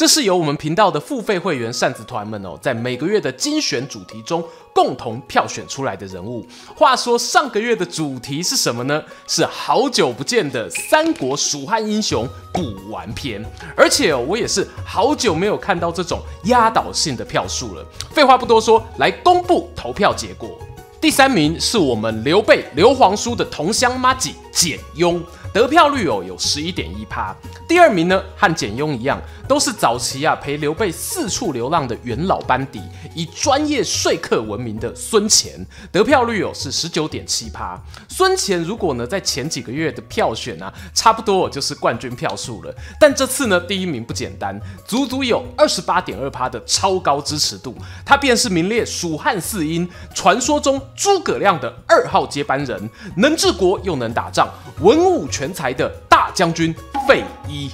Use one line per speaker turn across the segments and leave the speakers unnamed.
这是由我们频道的付费会员扇子团们哦，在每个月的精选主题中共同票选出来的人物。话说上个月的主题是什么呢？是好久不见的三国蜀汉英雄古玩篇，而且，我也是好久没有看到这种压倒性的票数了。废话不多说，来公布投票结果。第三名是我们刘备刘皇叔的同乡麻吉简雍。得票率哦有十一点一趴，第二名呢和简雍一样，都是早期啊陪刘备四处流浪的元老班底，以专业说客闻名的孙干，得票率哦是十九点七趴。孙干如果呢在前几个月的票选啊，差不多就是冠军票数了，但这次呢第一名不简单，足足有二十八点二趴的超高支持度，他便是名列蜀汉四英，传说中诸葛亮的二号接班人，能治国又能打仗，文武全。全才的大将军费祎。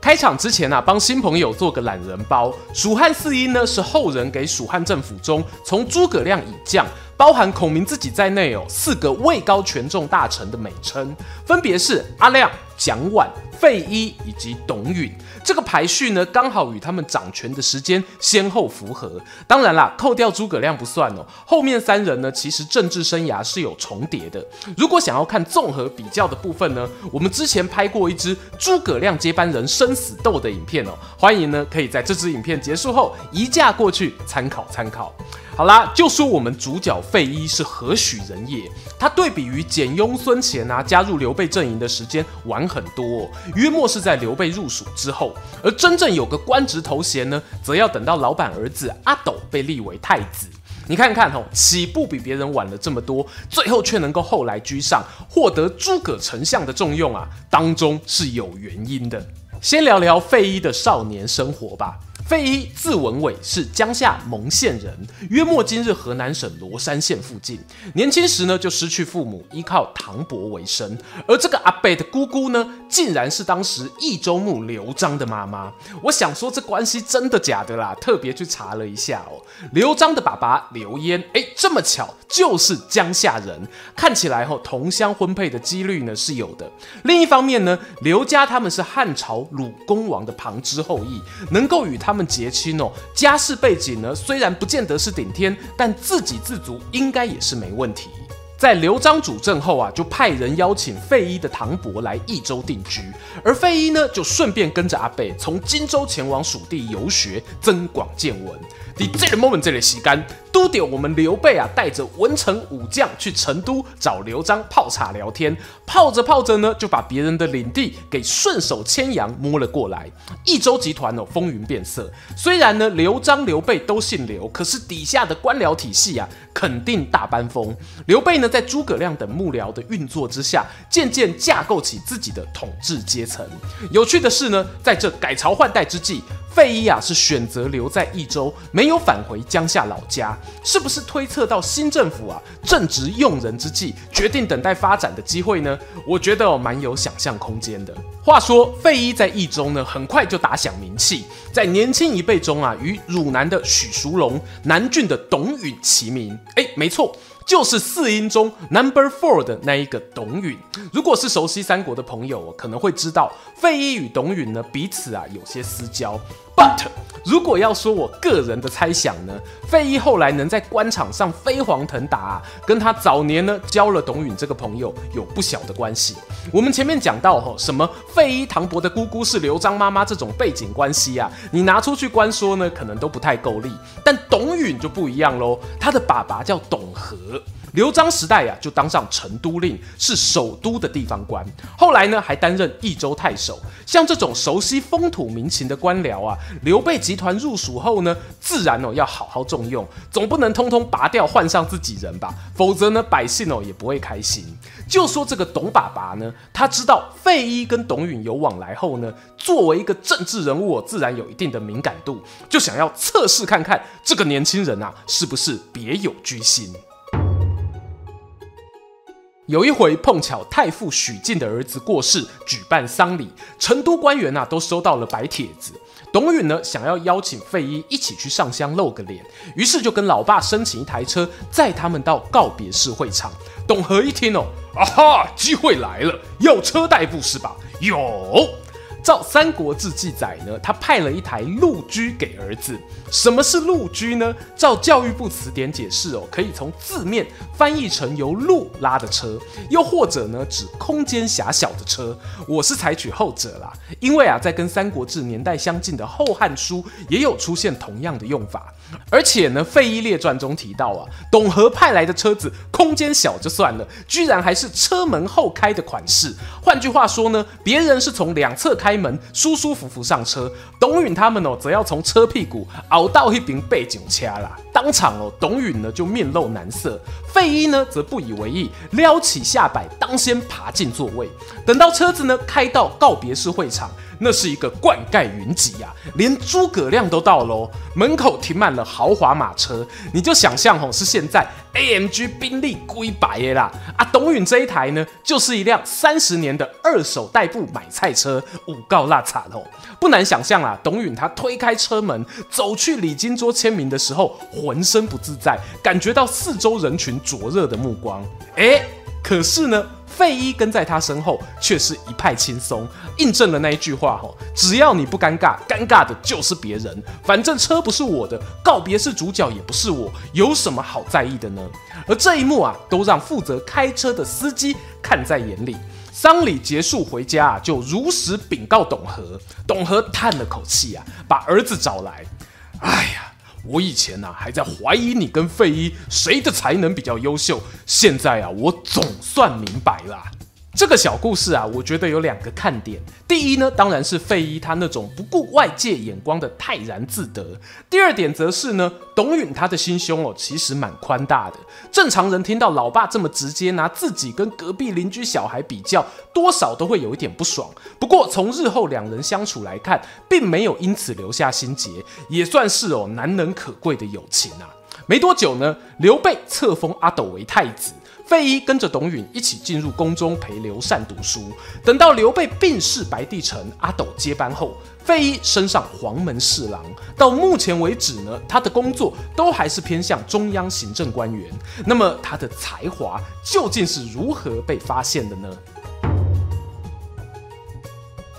开场之前啊，帮新朋友做个懒人包。蜀汉四英呢，是后人给蜀汉政府中从诸葛亮以降，包含孔明自己在内有，四个位高权重大臣的美称，分别是阿亮、蒋琬、费祎以及董允。这个排序呢，刚好与他们掌权的时间先后符合。当然啦，扣掉诸葛亮不算哦，后面三人呢，其实政治生涯是有重叠的。如果想要看综合比较的部分呢，我们之前拍过一支诸葛亮接班人生死斗的影片哦，欢迎呢可以在这支影片结束后移驾过去参考参考。好啦，就说我们主角费祎是何许人也？他对比于简雍、孙乾啊，加入刘备阵营的时间晚很多哦，约莫是在刘备入蜀之后。而真正有个官职头衔呢，则要等到老板儿子阿斗被立为太子。你看看哦，起步比别人晚了这么多，最后却能够后来居上，获得诸葛丞相的重用啊，当中是有原因的。先聊聊费祎的少年生活吧。费祎字文伟，是江夏蒙县人，约莫今日河南省罗山县附近。年轻时呢，就失去父母，依靠唐伯为生。而这个阿贝的姑姑呢，竟然是当时益州牧刘璋的妈妈。我想说，这关系真的假的啦？特别去查了一下哦。刘璋的爸爸刘焉，哎，这么巧，就是江夏人。看起来吼，同乡婚配的几率呢是有的。另一方面呢，刘家他们是汉朝鲁公王的旁支后裔，能够与他。他们结亲哦，家世背景呢，虽然不见得是顶天，但自给自足应该也是没问题。在刘璋主政后啊，就派人邀请费祎的唐伯来益州定居，而费祎呢，就顺便跟着阿贝从荆州前往蜀地游学，增广见闻。在这个 moment 这里洗干。都得我们刘备啊，带着文臣武将去成都找刘璋泡茶聊天，泡着泡着呢，就把别人的领地给顺手牵羊摸了过来。益州集团哦，风云变色。虽然呢，刘璋、刘备都姓刘，可是底下的官僚体系啊，肯定大搬风。刘备呢，在诸葛亮等幕僚的运作之下，渐渐架构起自己的统治阶层。有趣的是呢，在这改朝换代之际，费祎啊是选择留在益州，没没有返回江夏老家。是不是推测到新政府啊正值用人之际，决定等待发展的机会呢？我觉得哦蛮有想象空间的。话说费禕在益州呢，很快就打响名气，在年轻一辈中啊，与汝南的许叔龙、南郡的董允齐名。哎，没错。就是四英中 number four 的那一个董允。如果是熟悉三国的朋友，可能会知道费禕与董允呢彼此啊有些私交。But 如果要说我个人的猜想呢，费禕后来能在官场上飞黄腾达，跟他早年呢交了董允这个朋友有不小的关系。我们前面讲到吼，什么费禕唐伯的姑姑是刘璋妈妈这种背景关系啊，你拿出去官说呢，可能都不太够力。但董允就不一样喽，他的爸爸叫董和。刘璋时代呀、啊，就当上成都令，是首都的地方官。后来呢，还担任益州太守。像这种熟悉风土民情的官僚啊，刘备集团入蜀后呢，自然哦要好好重用，总不能通通拔掉换上自己人吧？否则呢，百姓哦也不会开心。就说这个董爸爸呢，他知道费祎跟董允有往来后呢，作为一个政治人物，自然有一定的敏感度，就想要测试看看这个年轻人啊，是不是别有居心。有一回碰巧太傅许靖的儿子过世，举办丧礼，成都官员啊都收到了白帖子。董允呢想要邀请费祎一起去上香露个脸，于是就跟老爸申请一台车载他们到告别式会场。董和一听哦，啊哈，机会来了，要车代步是吧？有。照《三国志》记载呢，他派了一台鹿车给儿子。什么是鹿车呢？照教育部词典解释哦，可以从字面翻译成由鹿拉的车，又或者呢指空间狭小的车。我是采取后者啦，因为啊，在跟《三国志》年代相近的《后汉书》也有出现同样的用法。而且呢，《费禕列传》中提到啊，董和派来的车子空间小就算了，居然还是车门后开的款式。换句话说呢，别人是从两侧开门，舒舒服服上车，董允他们哦，则要从车屁股凹到一边背景掐啦。当场哦，董允呢就面露难色，费禕呢则不以为意，撩起下摆，当先爬进座位。等到车子呢开到告别式会场。那是一个冠盖云集呀、啊，连诸葛亮都到喽，门口停满了豪华马车，你就想象吼是现在 AMG 宾利龟白的啦啊，董允这一台呢，就是一辆三十年的二手代步买菜车，五告辣惨哦，不难想象啊，董允他推开车门走去礼金桌签名的时候，浑身不自在，感觉到四周人群灼热的目光，哎，可是呢。费禕跟在他身后，却是一派轻松，印证了那一句话：吼，只要你不尴尬，尴尬的就是别人。反正车不是我的，告别式主角也不是我，有什么好在意的呢？而这一幕啊，都让负责开车的司机看在眼里。丧礼结束回家，就如实禀告董和。董和叹了口气啊，把儿子找来，哎呀。我以前呢、啊、还在怀疑你跟费一谁的才能比较优秀，现在啊我总算明白了。这个小故事啊，我觉得有两个看点。第一呢，当然是费禕他那种不顾外界眼光的泰然自得。第二点则是呢，董允他的心胸哦，其实蛮宽大的。正常人听到老爸这么直接拿自己跟隔壁邻居小孩比较，多少都会有一点不爽。不过从日后两人相处来看，并没有因此留下心结，也算是哦难能可贵的友情啊。没多久呢，刘备册封阿斗为太子。费祎跟着董允一起进入宫中陪刘禅读书。等到刘备病逝，白帝城阿斗接班后，费祎升上黄门侍郎。到目前为止呢，他的工作都还是偏向中央行政官员。那么他的才华究竟是如何被发现的呢？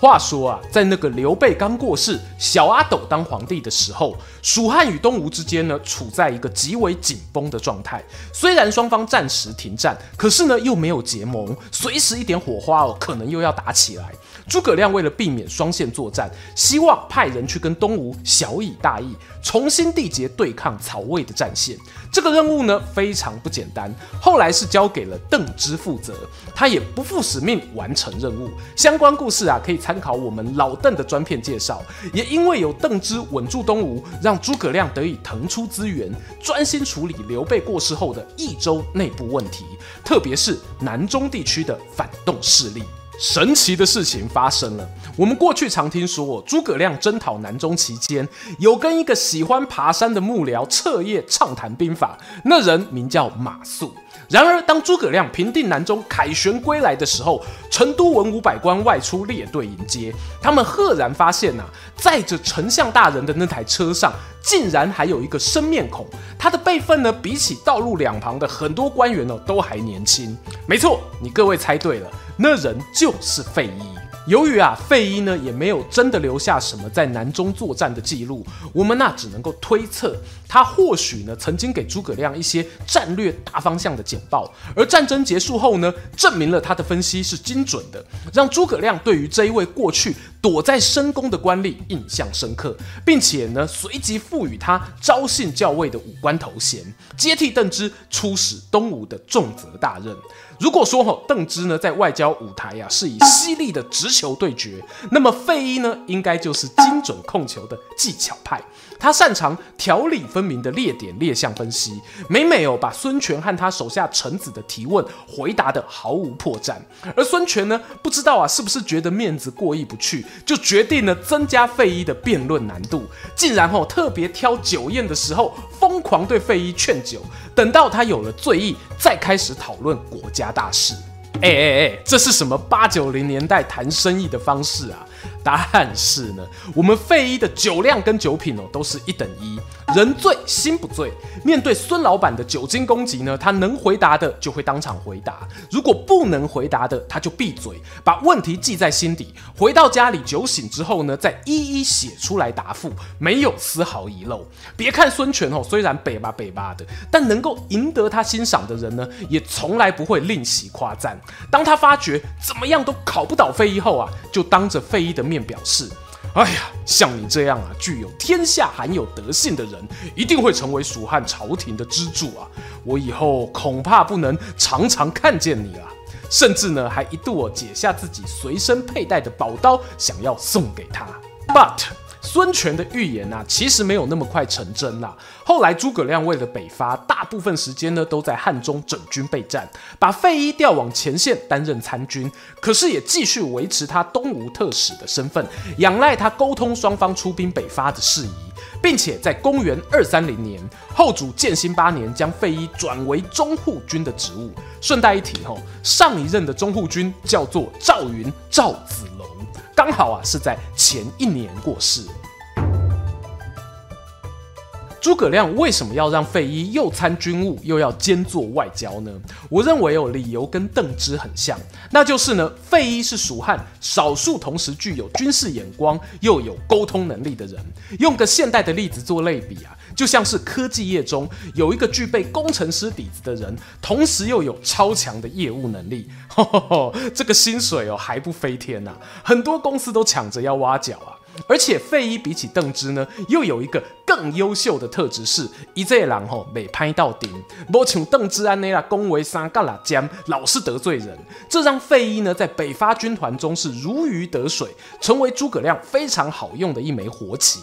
话说啊，在那个刘备刚过世，小阿斗当皇帝的时候，蜀汉与东吴之间呢，处在一个极为紧绷的状态。虽然双方暂时停战，可是呢，又没有结盟，随时一点火花哦，可能又要打起来。诸葛亮为了避免双线作战，希望派人去跟东吴晓以大义，重新缔结对抗曹魏的战线。这个任务呢，非常不简单。后来是交给了邓芝负责，他也不负使命完成任务。相关故事啊，可以参考我们老邓的专片介绍。也因为有邓芝稳住东吴，让诸葛亮得以腾出资源，专心处理刘备过世后的益州内部问题，特别是南中地区的反动势力。神奇的事情发生了。我们过去常听说，诸葛亮征讨南中期间，有跟一个喜欢爬山的幕僚彻夜畅谈兵法，那人名叫马谡。然而，当诸葛亮平定南中，凯旋归来的时候，成都文武百官外出列队迎接。他们赫然发现呐、啊，载着丞相大人的那台车上，竟然还有一个生面孔。他的辈分呢，比起道路两旁的很多官员呢，都还年轻。没错，你各位猜对了。那人就是费祎。由于啊，费祎呢也没有真的留下什么在南中作战的记录，我们那、只能够推测，他或许呢曾经给诸葛亮一些战略大方向的简报，而战争结束后呢，证明了他的分析是精准的，让诸葛亮对于这一位过去躲在深宫的官吏印象深刻，并且呢随即赋予他昭信校尉的武官头衔，接替邓芝出使东吴的重责大任。如果说哈邓芝呢在外交舞台呀、啊、是以犀利的直球对决，那么费祎呢应该就是精准控球的技巧派。他擅长条理分明的列点列项分析，每每哦把孙权和他手下臣子的提问回答得毫无破绽。而孙权呢不知道啊是不是觉得面子过意不去，就决定呢增加费禕的辩论难度，竟然哦特别挑酒宴的时候疯狂对费禕劝酒，等到他有了醉意，再开始讨论国家大事。哎哎哎，这是什么八九零年代谈生意的方式啊？但是呢，我们费禕的酒量跟酒品哦，都是一等一。人醉心不醉。面对孙老板的酒精攻击呢，他能回答的就会当场回答；如果不能回答的，他就闭嘴，把问题记在心底。回到家里酒醒之后呢，再一一写出来答复，没有丝毫遗漏。别看孙权哦，虽然北巴北巴的，但能够赢得他欣赏的人呢，也从来不会吝惜夸赞。当他发觉怎么样都考不倒费禕后啊，就当着费禕的面表示。哎呀，像你这样啊，具有天下罕有德性的人，一定会成为蜀汉朝廷的支柱啊！我以后恐怕不能常常看见你了。甚至呢，还一度解下自己随身佩戴的宝刀，想要送给他。But 孙权的预言啊，其实没有那么快成真啦。后来诸葛亮为了北伐，大部分时间呢都在汉中整军备战，把费祎调往前线担任参军，可是也继续维持他东吴特使的身份，仰赖他沟通双方出兵北伐的事宜，并且在公元二三零年，后主建兴八年将费祎转为中护军的职务。顺带一提吼，上一任的中护军叫做赵云赵子。刚好啊，是在前一年过世。诸葛亮为什么要让费祎又参军务又要兼做外交呢？我认为哦，理由跟邓芝很像，那就是呢，费祎是蜀汉少数同时具有军事眼光又有沟通能力的人。用个现代的例子做类比啊，就像是科技业中有一个具备工程师底子的人，同时又有超强的业务能力，呵呵呵，这个薪水哦还不飞天呐，很多公司都抢着要挖角啊。而且费禕比起邓芝呢，又有一个更优秀的特质是，一这人吼没拍到顶，不像邓芝安那啦恭维三嘎啦尖，老是得罪人，这让费禕呢在北伐军团中是如鱼得水，成为诸葛亮非常好用的一枚活棋。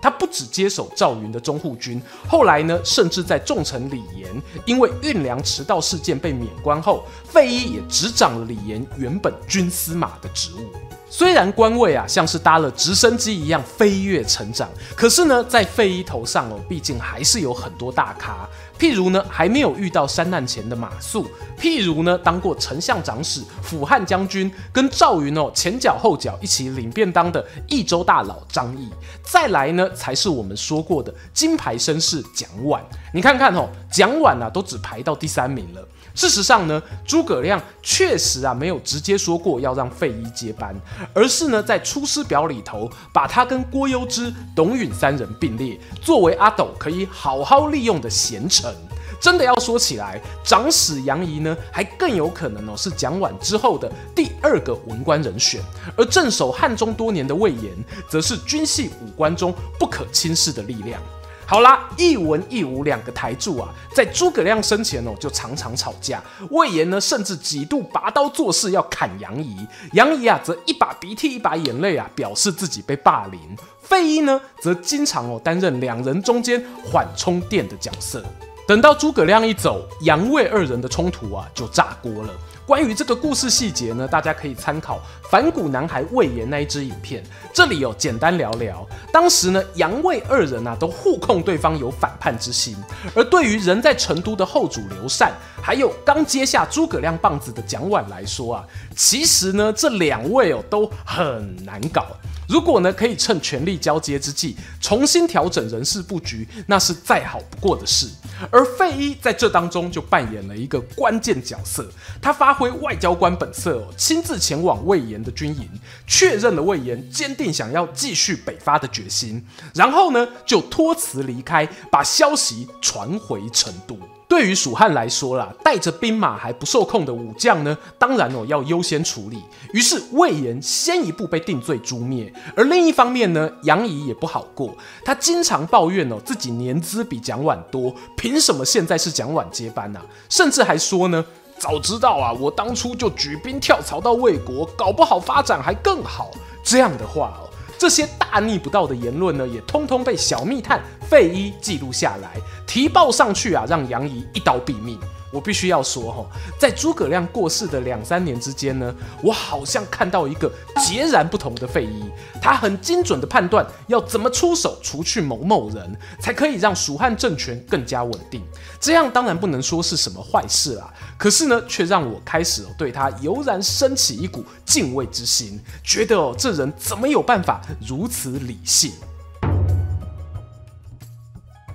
他不只接手赵云的中护军，后来呢，甚至在重臣李严因为运粮迟到事件被免官后，费祎也执掌了李严原本军司马的职务。虽然官位啊像是搭了直升机一样飞跃成长，可是呢，在费禕头上哦，毕竟还是有很多大咖。譬如呢，还没有遇到山难前的马谡；譬如呢，当过丞相长史、辅汉将军，跟赵云哦前脚后脚一起领便当的益州大佬张翼。再来呢，才是我们说过的金牌绅士蒋琬。你看看哦，蒋琬啊，都只排到第三名了。事实上呢，诸葛亮确实啊没有直接说过要让费祎接班，而是呢在《出师表》里头把他跟郭攸之、董允三人并列，作为阿斗可以好好利用的贤臣。真的要说起来，长史杨仪呢还更有可能哦是蒋琬之后的第二个文官人选，而镇守汉中多年的魏延，则是军系武官中不可轻视的力量。好啦，一文一武两个台柱啊，在诸葛亮生前哦，就常常吵架。魏延呢，甚至几度拔刀作势要砍杨仪，杨仪啊，则一把鼻涕一把眼泪啊，表示自己被霸凌。费祎呢，则经常哦担任两人中间缓冲垫的角色。等到诸葛亮一走，杨魏二人的冲突啊，就炸锅了。关于这个故事细节呢，大家可以参考反骨男孩魏延那一支影片。这里有、哦、简单聊聊，当时呢，杨魏二人啊都互控对方有反叛之心。而对于人在成都的后主刘禅，还有刚接下诸葛亮棒子的蒋琬来说啊，其实呢，这两位哦都很难搞。如果呢可以趁权力交接之际重新调整人事布局，那是再好不过的事。而费祎在这当中就扮演了一个关键角色，他发挥外交官本色哦，亲自前往魏延的军营，确认了魏延坚定想要继续北伐的决心，然后呢就托辞离开，把消息传回成都。对于蜀汉来说啦，带着兵马还不受控的武将呢，当然哦要优先处理。于是魏延先一步被定罪诛灭，而另一方面呢，杨仪也不好过，他经常抱怨哦自己年资比蒋琬多，凭什么现在是蒋琬接班啊？甚至还说呢，早知道啊，我当初就举兵跳槽到魏国，搞不好发展还更好。这样的话哦。这些大逆不道的言论呢，也通通被小密探费伊记录下来，提报上去啊，让杨怡一刀毙命。我必须要说哈，在诸葛亮过世的两三年之间呢，我好像看到一个截然不同的费禕。他很精准地判断要怎么出手除去某某人，才可以让蜀汉政权更加稳定。这样当然不能说是什么坏事啦，可是呢，却让我开始对他油然升起一股敬畏之心，觉得哦，这人怎么有办法如此理性？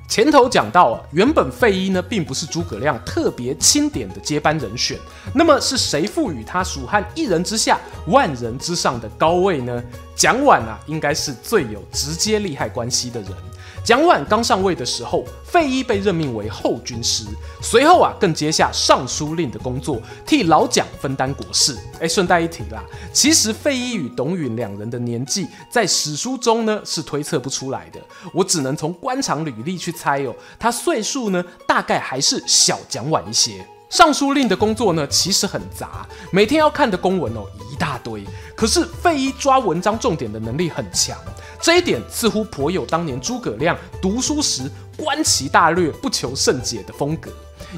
前头讲到啊，原本费祎呢并不是诸葛亮特别钦点的接班人选，那么是谁赋予他蜀汉一人之下万人之上的高位呢？蒋琬啊，应该是最有直接利害关系的人。蒋琬刚上位的时候，费禕被任命为后军师，随后啊，更接下尚书令的工作，替老蒋分担国事。哎，顺带一提啦，其实费禕与董允两人的年纪，在史书中呢是推测不出来的，我只能从官场履历去猜哦，他岁数呢大概还是小蒋琬一些。尚书令的工作呢，其实很杂，每天要看的公文哦一大堆。可是费祎抓文章重点的能力很强，这一点似乎颇有当年诸葛亮读书时观其大略不求甚解的风格。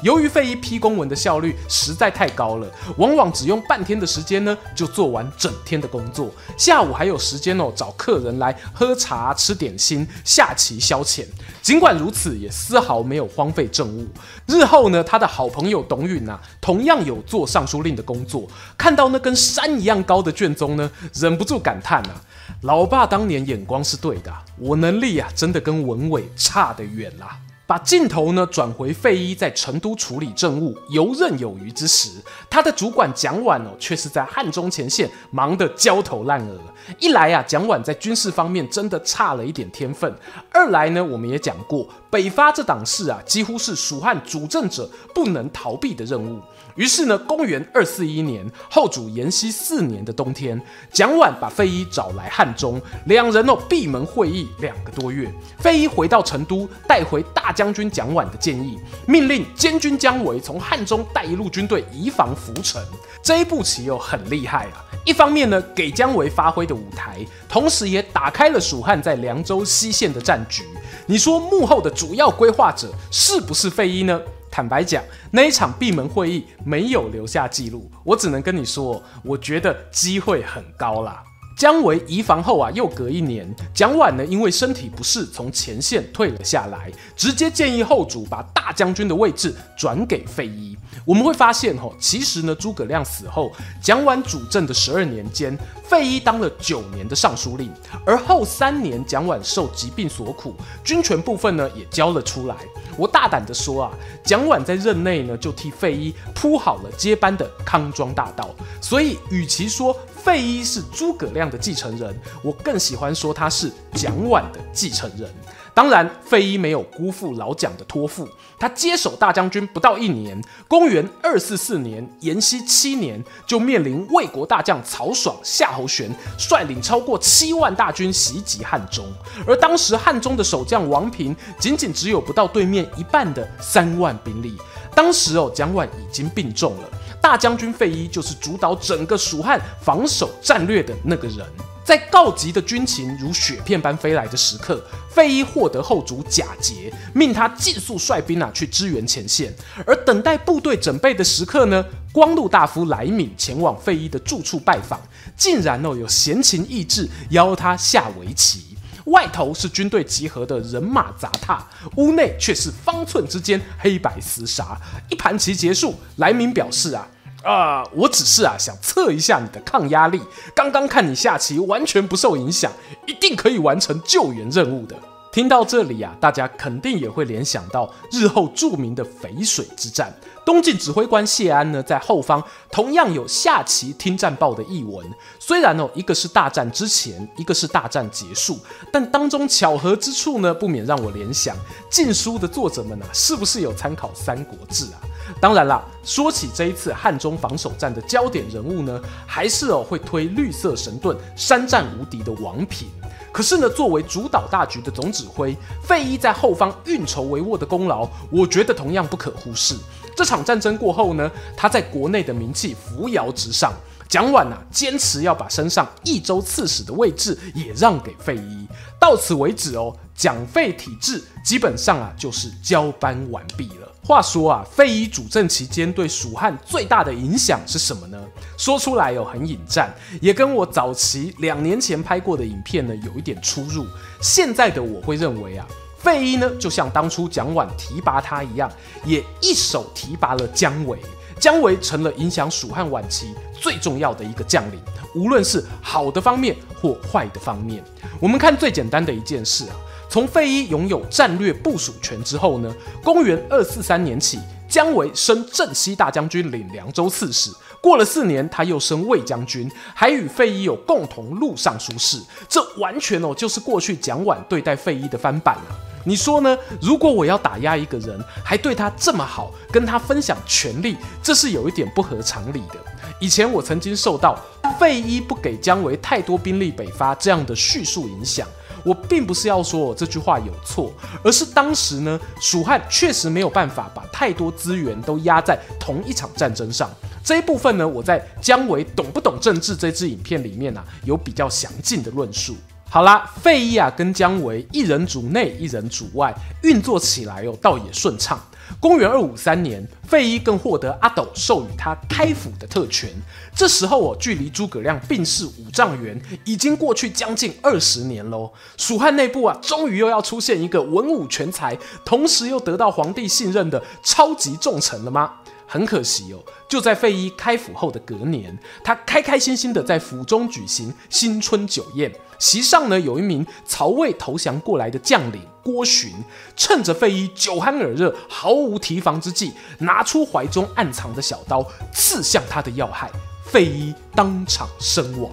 由于费一批公文的效率实在太高了，往往只用半天的时间呢就做完整天的工作，下午还有时间哦找客人来喝茶、吃点心、下棋消遣。尽管如此，也丝毫没有荒废政务。日后呢，他的好朋友董允啊，同样有做尚书令的工作，看到那跟山一样高的卷宗呢，忍不住感叹啊：老爸当年眼光是对的，我能力啊真的跟文伟差得远啦。把镜头呢转回费祎在成都处理政务游刃有余之时，他的主管蒋琬哦却是在汉中前线忙得焦头烂额。一来啊，蒋琬在军事方面真的差了一点天分；二来呢，我们也讲过，北伐这档事啊，几乎是蜀汉主政者不能逃避的任务。于是呢，公元二四一年，后主延熙四年的冬天，蒋琬把费祎找来汉中，两人哦闭门会议两个多月。费祎回到成都，带回大将军蒋琬的建议，命令监军姜维从汉中带一路军队移防涪城。这一步棋又很厉害啊！一方面呢，给姜维发挥的舞台，同时也打开了蜀汉在凉州西线的战局。你说幕后的主要规划者是不是费祎呢？坦白讲，那一场闭门会议没有留下记录，我只能跟你说，我觉得机会很高啦。姜维移防后啊，又隔一年，蒋琬呢因为身体不适，从前线退了下来，直接建议后主把大将军的位置转给费禕。我们会发现，吼，其实呢，诸葛亮死后，蒋琬主政的十二年间，费禕当了九年的尚书令，而后三年，蒋琬受疾病所苦，军权部分呢也交了出来。我大胆地说啊，蒋琬在任内呢，就替费禕铺好了接班的康庄大道。所以，与其说，费祎是诸葛亮的继承人，我更喜欢说他是蒋琬的继承人。当然，费祎没有辜负老蒋的托付，他接手大将军不到一年，公元二四四年，延熙七年，就面临魏国大将曹爽、夏侯玄率领超过七万大军袭击汉中，而当时汉中的守将王平仅仅只有不到对面一半的三万兵力。当时哦，蒋琬已经病重了。大将军费祎就是主导整个蜀汉防守战略的那个人，在告急的军情如雪片般飞来的时刻，费祎获得后主贾节，命他尽速率兵啊去支援前线。而等待部队准备的时刻呢，光禄大夫来敏前往费祎的住处拜访，竟然哦有闲情逸致邀他下围棋。外头是军队集合的人马杂沓，屋内却是方寸之间黑白厮杀。一盘棋结束，来明表示啊，啊、我只是啊想测一下你的抗压力。刚刚看你下棋完全不受影响，一定可以完成救援任务的。听到这里啊，大家肯定也会联想到日后著名的淝水之战。东晋指挥官谢安呢，在后方同样有下棋听战报的译文。虽然哦，一个是大战之前，一个是大战结束，但当中巧合之处呢，不免让我联想，晋书的作者们啊，是不是有参考《三国志》啊？当然啦，说起这一次汉中防守战的焦点人物呢，还是哦会推绿色神盾、山战无敌的王平。可是呢，作为主导大局的总指挥，费祎在后方运筹帷幄的功劳，我觉得同样不可忽视。这场战争过后呢，他在国内的名气扶摇直上。蒋琬啊，坚持要把身上益州刺史的位置也让给费禕。到此为止哦，蒋费体制基本上啊就是交班完毕了。话说啊，费禕主政期间对蜀汉最大的影响是什么呢？说出来哦，很引战，也跟我早期两年前拍过的影片呢有一点出入。现在的我会认为啊，费禕呢就像当初蒋琬提拔他一样，也一手提拔了姜维。姜维成了影响蜀汉晚期最重要的一个将领，无论是好的方面或坏的方面。我们看最简单的一件事啊，从费禕拥有战略部署权之后呢，公元二四三年起，姜维升镇西大将军，领凉州刺史。过了四年，他又升卫将军，还与费禕有共同录尚书事。这完全哦，就是过去蒋琬对待费禕的翻版啊。你说呢？如果我要打压一个人，还对他这么好，跟他分享权力，这是有一点不合常理的。以前我曾经受到费祎不给姜维太多兵力北伐这样的叙述影响。我并不是要说我这句话有错，而是当时呢，蜀汉确实没有办法把太多资源都压在同一场战争上。这一部分呢，我在姜维懂不懂政治这支影片里面啊，有比较详尽的论述。好啦，费祎啊跟姜维一人主内一人主外，运作起来哦倒也顺畅。公元二五三年，费祎更获得阿斗授予他开府的特权。这时候哦，距离诸葛亮病逝五丈原已经过去将近二十年喽。蜀汉内部啊，终于又要出现一个文武全才，同时又得到皇帝信任的超级重臣了吗？很可惜哦，就在费祎开府后的隔年，他开开心心的在府中举行新春酒宴。席上呢，有一名曹魏投降过来的将领郭循，趁着费祎酒酣耳热、毫无提防之际，拿出怀中暗藏的小刀，刺向他的要害，费祎当场身亡。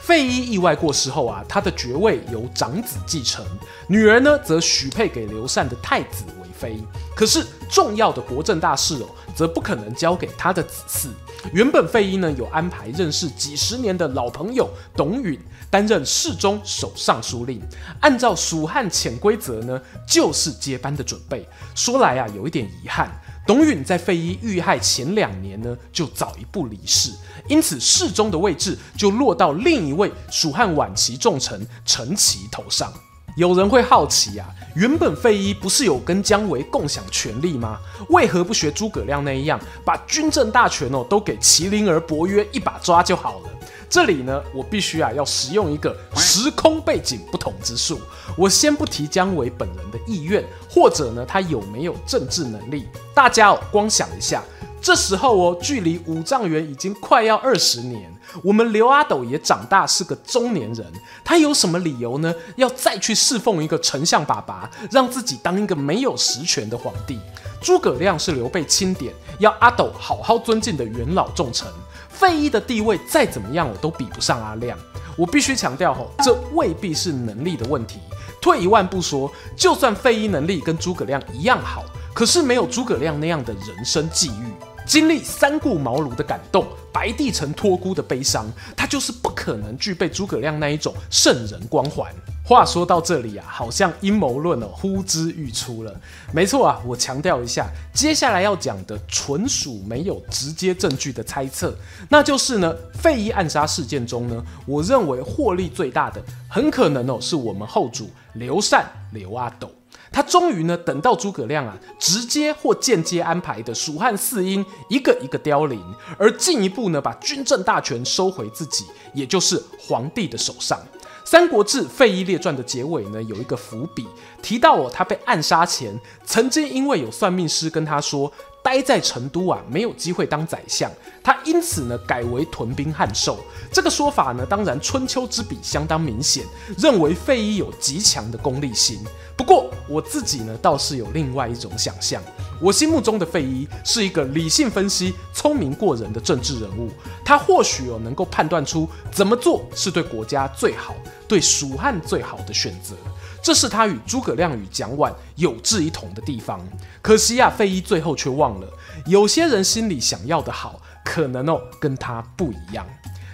费祎意外过世后啊，他的爵位由长子继承，女儿呢则许配给刘禅的太子妃。可是重要的国政大事哦，则不可能交给他的子嗣。原本费禕呢有安排认识几十年的老朋友董允担任侍中、守尚书令，按照蜀汉潜规则呢，就是接班的准备。说来啊，有一点遗憾，董允在费禕遇害前两年呢，就早一步离世，因此侍中的位置就落到另一位蜀汉晚期重臣陈齐头上。有人会好奇啊，原本费祎不是有跟姜维共享权力吗？为何不学诸葛亮那样，把军政大权哦都给麒麟儿伯约一把抓就好了？这里呢，我必须啊要使用一个时空背景不同之术。我先不提姜维本人的意愿，或者呢他有没有政治能力，大家哦光想一下。这时候哦，距离五丈原已经快要二十年，我们刘阿斗也长大是个中年人，他有什么理由呢？要再去侍奉一个丞相爸爸，让自己当一个没有实权的皇帝？诸葛亮是刘备钦点，要阿斗好好尊敬的元老重臣，费禕的地位再怎么样，我都比不上阿亮。我必须强调吼，这未必是能力的问题。退一万步说，就算费禕能力跟诸葛亮一样好，可是没有诸葛亮那样的人生际遇。经历三顾茅庐的感动，白帝城托孤的悲伤，他就是不可能具备诸葛亮那一种圣人光环。话说到这里啊，好像阴谋论哦呼之欲出了。没错啊，我强调一下，接下来要讲的纯属没有直接证据的猜测，那就是呢，费禕暗杀事件中呢，我认为获利最大的，很可能哦是我们后主刘禅刘阿斗。他终于呢，等到诸葛亮啊，直接或间接安排的蜀汉四英一个一个凋零，而进一步呢，把军政大权收回自己，也就是皇帝的手上。《三国志·费祎列传》的结尾呢，有一个伏笔，提到哦，他被暗杀前，曾经因为有算命师跟他说，待在成都啊，没有机会当宰相，他因此呢改为屯兵汉寿。这个说法呢，当然春秋之笔相当明显，认为费祎有极强的功利心。不过我自己呢倒是有另外一种想象，我心目中的费祎是一个理性分析、聪明过人的政治人物，他或许哦能够判断出怎么做是对国家最好、对蜀汉最好的选择。这是他与诸葛亮与蒋琬有志一同的地方。可惜呀，费祎最后却忘了，有些人心里想要的好，可能哦跟他不一样。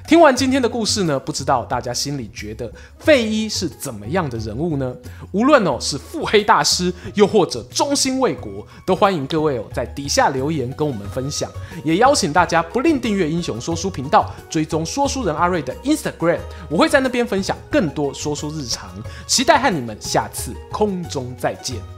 听完今天的故事呢，不知道大家心里觉得费禕是怎么样的人物呢？无论哦是腹黑大师，又或者忠心为国，都欢迎各位哦在底下留言跟我们分享。也邀请大家不吝订阅英雄说书频道，追踪说书人阿瑞的 Instagram，我会在那边分享更多说书日常。期待和你们下次空中再见。